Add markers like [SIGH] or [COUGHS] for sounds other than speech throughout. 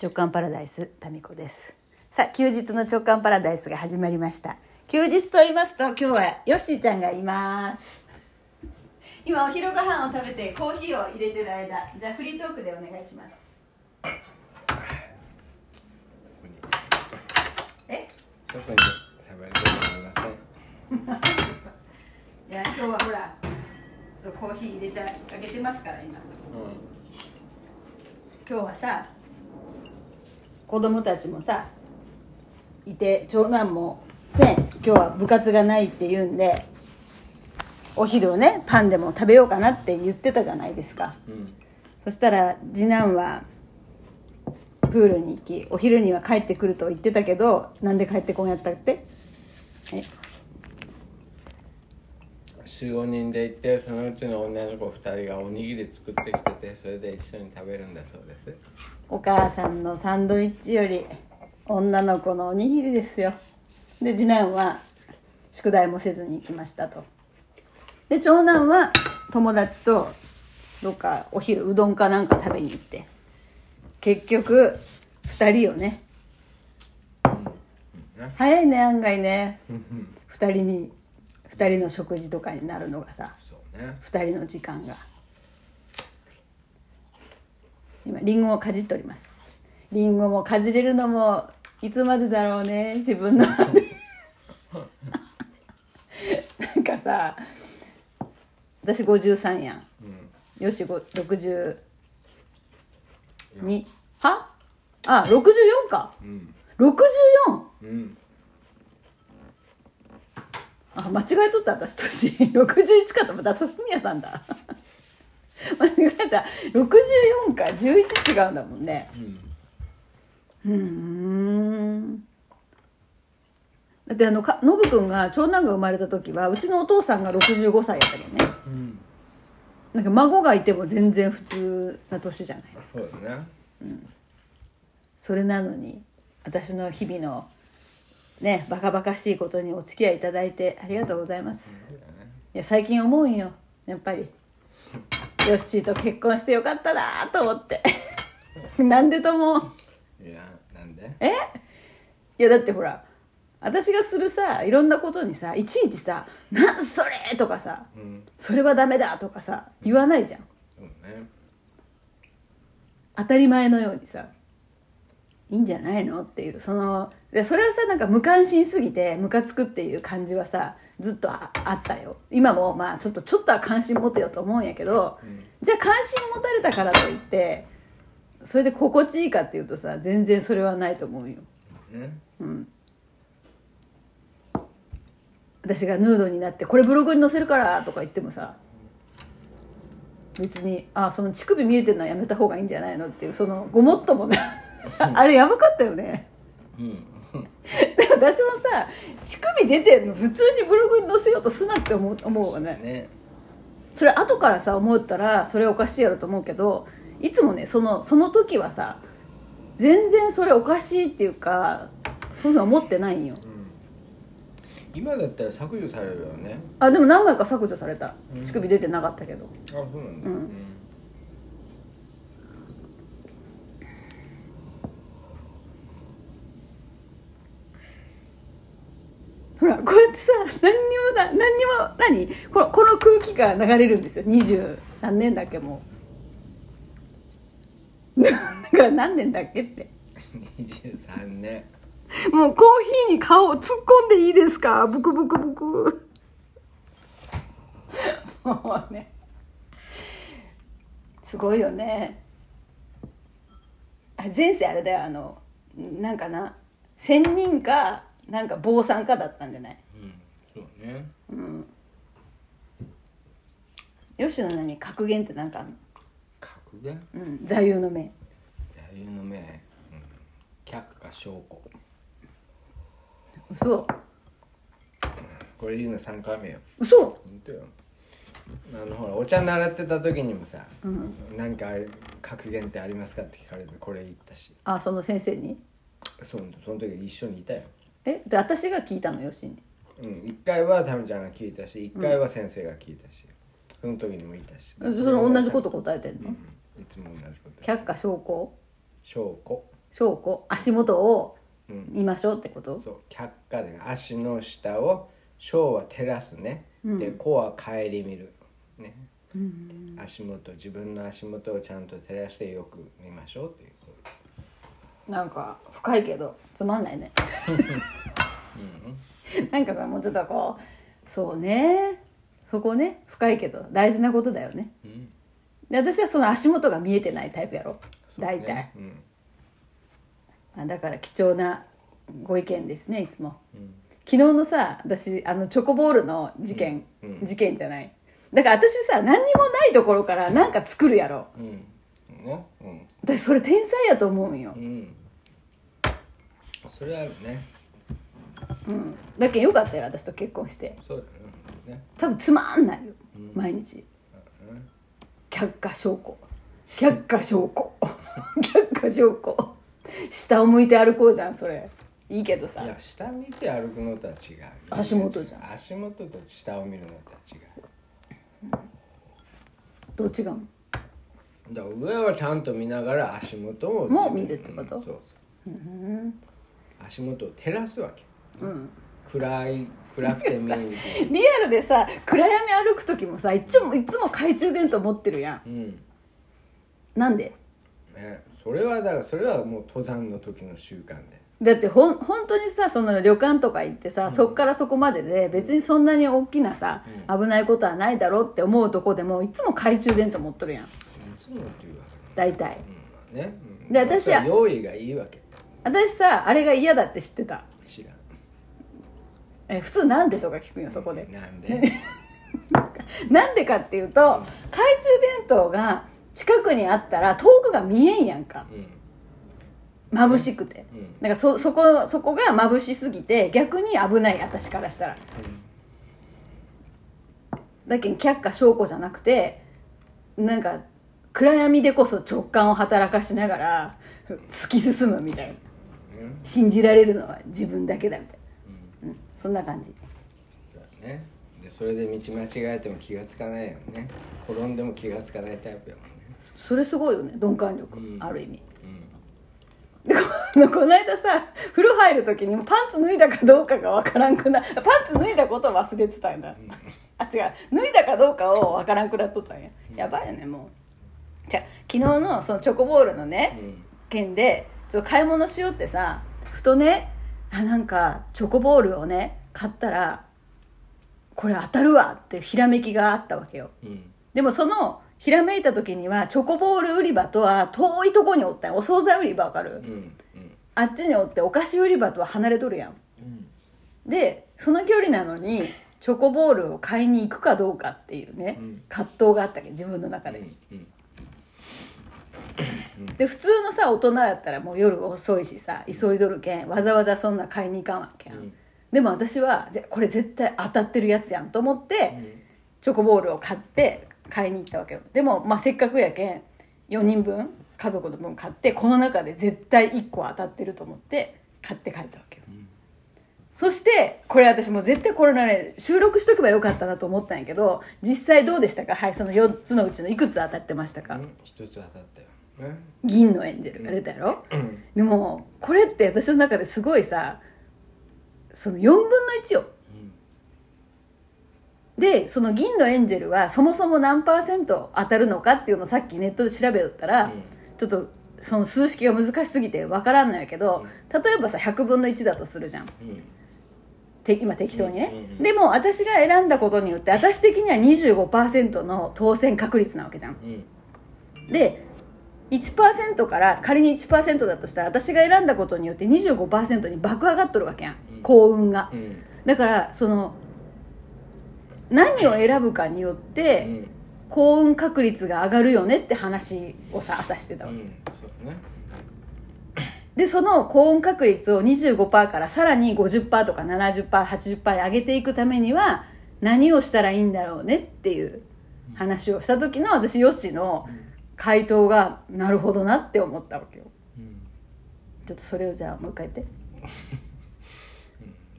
直感パラダイスタミコです。さあ休日の直感パラダイスが始まりました。休日と言いますと今日はヨッシーちゃんがいます。今お昼ご飯を食べてコーヒーを入れてる間じゃあフリートークでお願いします。え？特に喋ることありません。[LAUGHS] いや今日はほらそうコーヒー入れてあげてますから今。今日はさ子供たちもさいて長男もね今日は部活がないって言うんでお昼をねパンでも食べようかなって言ってたじゃないですか。うん。うんそしたら次男はプールに行きお昼には帰ってくると言ってたけどなんで帰ってこんやったって？え？45人で行ってそのうちの女の子2人がおにぎり作ってきててそれで一緒に食べるんだそうですお母さんのサンドイッチより女の子のおにぎりですよ。で次男は宿題もせずに行きましたと。で長男は友達とどっかお昼うどんかなんか食べに行って。結局2人よね。早いね案外ね。2人に2人の食事とかになるのがさ。ね。2人の時間が今リンゴをかじっております。リンゴもかじれるのもいつまでだろうね自分の。なんかさ私53やん。よしご62は？あ64か。うん。64うん。あ間違えとった私。年。61かと思った。そうふみやさんだ間違えた。64か11違うんだもんね。うん。うーん。だってあのかノブくんが長男が生まれた時はうちのお父さんが65歳やったけどね。うん。なんか孫がいても全然普通な年じゃないそうだね。それなのに私の日々のねバカバカしいことにお付き合いいただいてありがとうございます。いや最近思うんよ。やっぱりヨッシーと結婚してよかったなと思ってなんでともいやなんでえいやだってほら私がするさいろんなことにさいちいちさ「なんそれ!」とかさうん「それはダメだ!」とかさ言わないじゃんそうね当たり前のようにさいいんじゃないのっていうそのでそれはさなんか無関心すぎてムカつくっていう感じはさずっとああったよ。今もまあちょっとちょっとは関心持てよと思うんやけど、じゃあ関心持たれたからといってそれで心地いいかっていうとさ全然それはないと思うよ。ね私がヌードになってこれブログに載せるからとか言ってもさ別にあその乳首見えてるのはやめた方がいいんじゃないのっていうそのごもっともね [LAUGHS] あれやばかったよね。うん。で私もさ乳首出てんの普通にブログに載せようとすなって思う思うわね。ね。それ後からさ思ったらそれおかしいやろと思うけどいつもねそのその時はさ全然それおかしいっていうかそういうの思ってないんよ。今だったら削除されるよね。あでも何枚か削除された。乳首出てなかったけど。あそうなんだ。うんほらこうやってさ何にもだ何にも何？このこの空気が流れるんですよ。二十何年だっけもう。[LAUGHS] だから何年だっけって。23年。もうコーヒーに顔を突っ込んでいいですか？ブクブクブク。もうね。すごいよね。あ前世あれだよあのなんかな？仙人かなんか坊さんかだったんじゃない？うん。そうね。吉野何格言ってなんかあんの？格言？うん座右の銘。座右の銘、うん、却下証拠。嘘。これ言うの3回目よ。嘘。本当よ。あのほらお茶習ってた時にもさ、なんか格言ってありますかって聞かれてこれ言ったし。あその先生に？そのその時一緒にいたよえで私が聞いたの吉にうん1回はタミちゃんが聞いたし1回は先生が聞いたし、その時にもいたし。その同じこと答えてんの？うんいつも同じこと却下証拠？証拠。証拠？足元をうん。見ましょうってこと？そう客下で足の下を小は照らすね、で子は顧みる。ね、足元自分の足元をちゃんと照らしてよく見ましょうっていうそうなんか深いけどつまんないね。なんかさもうちょっとこうそうね。そこね。深いけど大事なことだよね、で私はその足元が見えてないタイプやろ。大体、うん。まあ、だから貴重なご意見ですねいつも、昨日のさ私あのチョコボールの事件、事件じゃない。だから私さ何にもないところから何か作るやろ。うん。ね。うん。私それ天才やと思うんよ。うんそれあるね。うん。だけどよかったよ私と結婚して。そうだね。多分つまんないよ、毎日。却下証拠。却下証拠。[LAUGHS] 却下証拠。下を向いて歩こうじゃんそれ。いいけどさ。いや下見て歩くのとは違う。足元じゃん。足元と下を見るのとは違う。どう違うのだから上はちゃんと見ながら足元をもう見るってこと？うんそうそう足元を照らすわけ、暗い暗くて見えにくいリアルでさ暗闇歩く時もさいつもいつも懐中電灯持ってるやん。うん。なんで？ねそれはだからそれはもう登山の時の習慣で。だってほん本当にさその旅館とか行ってさ、そっからそこまでで別にそんなに大きなさ、危ないことはないだろうって思うとこでもいつも懐中電灯持っとるやん。いつもっていうわ大体。けね、うん。で私は用意がいいわけ私さあれが嫌だって知ってた。知らん。え普通なんでとか聞くんよそこで。なんで？[LAUGHS] なんでかっていうと懐中電灯が近くにあったら遠くが見えんやんか。うん。眩しくて、うん。だからそそこそこが眩しすぎて逆に危ない私からしたら、だけど却下証拠じゃなくてなんか暗闇でこそ直感を働かしながら突き進むみたいな。うん信じられるのは自分だけだみたいな、うん、そんな感じ。そうだね。でそれで道間違えても気がつかないよね。転んでも気がつかないタイプやもんね。そそれすごいよね。鈍感力、うん。ある意味。うん。で [LAUGHS] この間さ風呂入る時にパンツ脱いだかどうかがわからんくなパンツ脱いだことを忘れてたんだ、あ違う。脱いだかどうかをわからんくなっとったんや、やばいよねもう。じゃあ昨日のそのチョコボールのね、うん。件でちょ買い物しようってさふとねあなんかチョコボールをね買ったらこれ当たるわってひらめきがあったわけよ。うん。でもそのひらめいた時にはチョコボール売り場とは遠いとこにおったんやお惣菜売り場わかる、うんうん。あっちにおってお菓子売り場とは離れとるやん。うん。でその距離なのにチョコボールを買いに行くかどうかっていうね、うん。葛藤があったわけ自分の中で、うんで普通のさ大人やったらもう夜遅いしさ急いどるけんわざわざそんな買いに行かんわけやん、うん。でも私はぜこれ絶対当たってるやつやんと思って、チョコボールを買って買いに行ったわけよ。でも、まあ、せっかくやけん4人分家族の分買ってこの中で絶対1個当たってると思って買って帰ったわけよ、そしてこれ私もう絶対これね収録しとけばよかったなと思ったんやけど実際どうでしたか？はいその4つのうちのいくつ当たってましたか、うん一つ当たったよ。ね銀のエンジェルが出たやろ、うん。でもこれって私の中ですごいさその4分の1よ。でその銀のエンジェルはそもそも何パーセント当たるのかっていうのをさっきネットで調べよったら、うん。ちょっとその数式が難しすぎて分からんのやけど、例えばさ100分の1だとするじゃん。うん。て今適当にね、うんうんうんでも私が選んだことによって私的には25%の当選確率なわけじゃん。うん。で1%から仮に1%だとしたら私が選んだことによって25%に爆上がっとるわけやん、うん。幸運が、うん。だからその何を選ぶかによって、うん。幸運確率が上がるよねって話をさ朝してたわけ、ね。でその幸運確率を25%からさらに50%とか 70%80% に上げていくためには何をしたらいいんだろうねっていう話をした時の私ヨッシーの回答がなるほどなって思ったわけよ。うん。ちょっとそれをじゃあもう一回言っ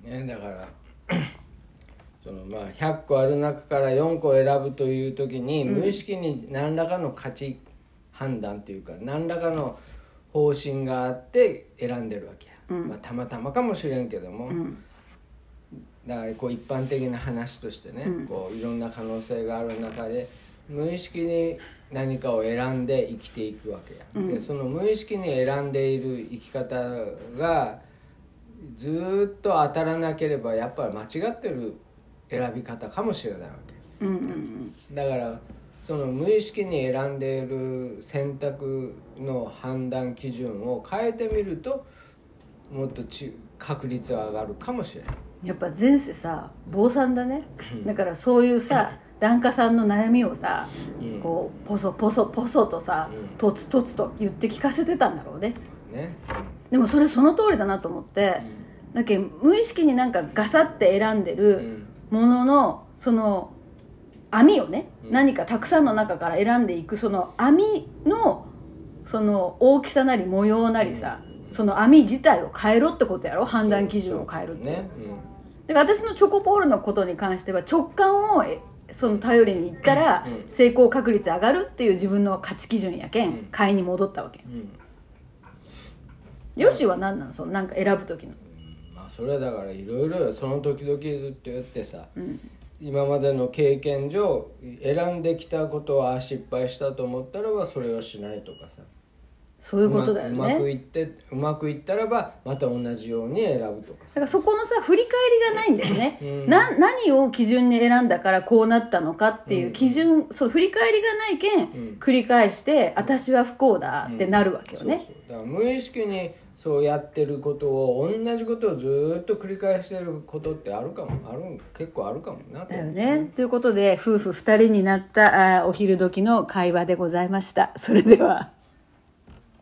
て。ね、だから [COUGHS] そのまあ100個ある中から4個選ぶという時に、無意識に何らかの価値判断というか何らかの方針があって選んでるわけや、まあ、たまたまかもしれんけども、だからこう一般的な話としてね、こういろんな可能性がある中で無意識に何かを選んで生きていくわけや、でその無意識に選んでいる生き方がずーっと当たらなければやっぱり間違ってる選び方かもしれないわけ、うんうんだからその無意識に選んでいる選択の判断基準を変えてみるともっとち確率は上がるかもしれない。うんやっぱ前世さ坊さんだね。[LAUGHS] だからそういうさ檀家さんの悩みをさ、うん。こうポソポソポソとさうん。とつとつと言って聞かせてたんだろうね。ね。でもそれその通りだなと思って、だけど無意識になんかガサって選んでうるん。もののその網をね、うん。何かたくさんの中から選んでいくその網のその大きさなり模様なりさ、その網自体を変えろってことやろ？判断基準を変えるって、ね、だから私のチョコポールのことに関しては直感をえその頼りにいったらうん成功確率上がるっていう自分の価値基準やけうん。ん買いに戻ったわけ。うん。うんよしは何なの？そのなんか選ぶ時の。まあそれはだからいろいろその時々って言ってさ、ん。今までの経験上選んできたことは失敗したと思ったらばそれをしないとかさそういうことだようまうまくねいってうまくいったらばまた同じように選ぶとか。だからそこのさ振り返りがないんだよね、うん。な何を基準に選んだからこうなったのかっていう基準、そう振り返りがないけん、ん。繰り返して私は不幸だってなるわけよね、そうそう。だから無意識にそうやってることを同じことをずーっと繰り返してることってあるかもある結構あるかもなと。だよね。ということで夫婦二人になったあーお昼時の会話でございました。それでは。